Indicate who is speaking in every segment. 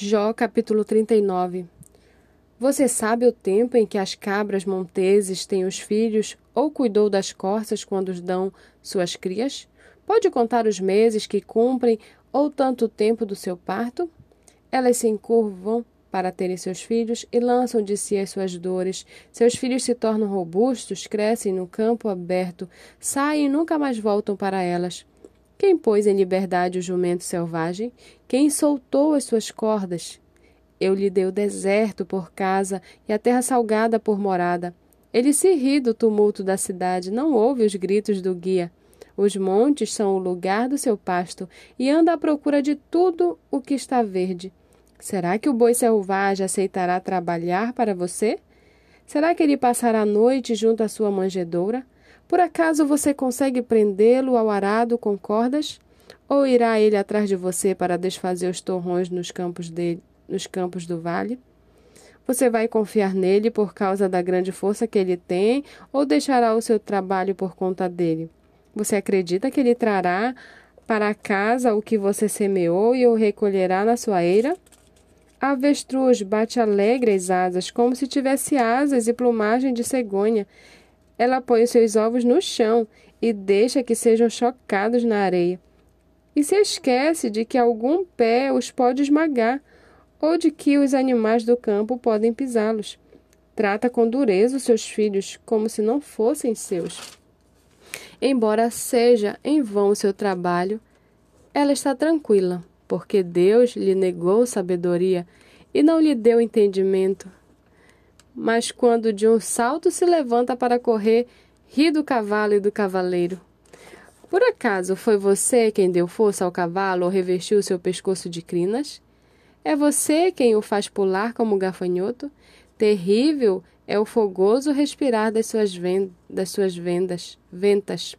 Speaker 1: Jó capítulo 39 Você sabe o tempo em que as cabras monteses têm os filhos, ou cuidou das corças quando os dão suas crias? Pode contar os meses que cumprem, ou tanto tempo do seu parto? Elas se encurvam para terem seus filhos e lançam de si as suas dores. Seus filhos se tornam robustos, crescem no campo aberto, saem e nunca mais voltam para elas. Quem pôs em liberdade o jumento selvagem? Quem soltou as suas cordas? Eu lhe dei o deserto por casa e a terra salgada por morada. Ele se ri do tumulto da cidade, não ouve os gritos do guia. Os montes são o lugar do seu pasto e anda à procura de tudo o que está verde. Será que o boi selvagem aceitará trabalhar para você? Será que ele passará a noite junto à sua manjedoura? Por acaso você consegue prendê-lo ao arado com cordas? Ou irá ele atrás de você para desfazer os torrões nos campos, dele, nos campos do vale? Você vai confiar nele por causa da grande força que ele tem ou deixará o seu trabalho por conta dele? Você acredita que ele trará para casa o que você semeou e o recolherá na sua eira? A avestruz bate alegre as asas, como se tivesse asas e plumagem de cegonha. Ela põe os seus ovos no chão e deixa que sejam chocados na areia. E se esquece de que algum pé os pode esmagar, ou de que os animais do campo podem pisá-los. Trata com dureza os seus filhos, como se não fossem seus. Embora seja em vão o seu trabalho, ela está tranquila, porque Deus lhe negou sabedoria e não lhe deu entendimento mas quando de um salto se levanta para correr, ri do cavalo e do cavaleiro. Por acaso foi você quem deu força ao cavalo ou revestiu seu pescoço de crinas? É você quem o faz pular como gafanhoto? Terrível é o fogoso respirar das suas, das suas vendas, ventas.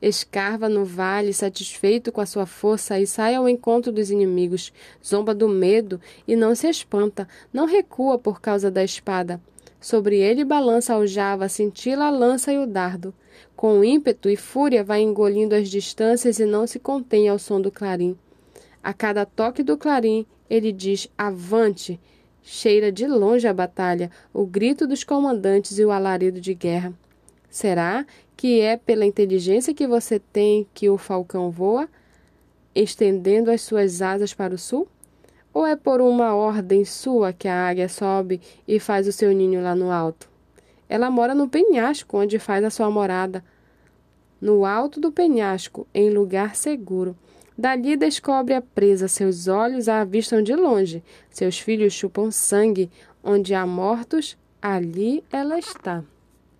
Speaker 1: Escarva no vale, satisfeito com a sua força, e sai ao encontro dos inimigos. Zomba do medo e não se espanta, não recua por causa da espada. Sobre ele balança a aljava, cintila a lança e o dardo. Com ímpeto e fúria vai engolindo as distâncias e não se contém ao som do clarim. A cada toque do clarim, ele diz: Avante! Cheira de longe a batalha, o grito dos comandantes e o alarido de guerra. Será que é pela inteligência que você tem que o falcão voa, estendendo as suas asas para o sul? Ou é por uma ordem sua que a águia sobe e faz o seu ninho lá no alto? Ela mora no penhasco, onde faz a sua morada. No alto do penhasco, em lugar seguro. Dali descobre a presa, seus olhos a avistam de longe, seus filhos chupam sangue, onde há mortos, ali ela está.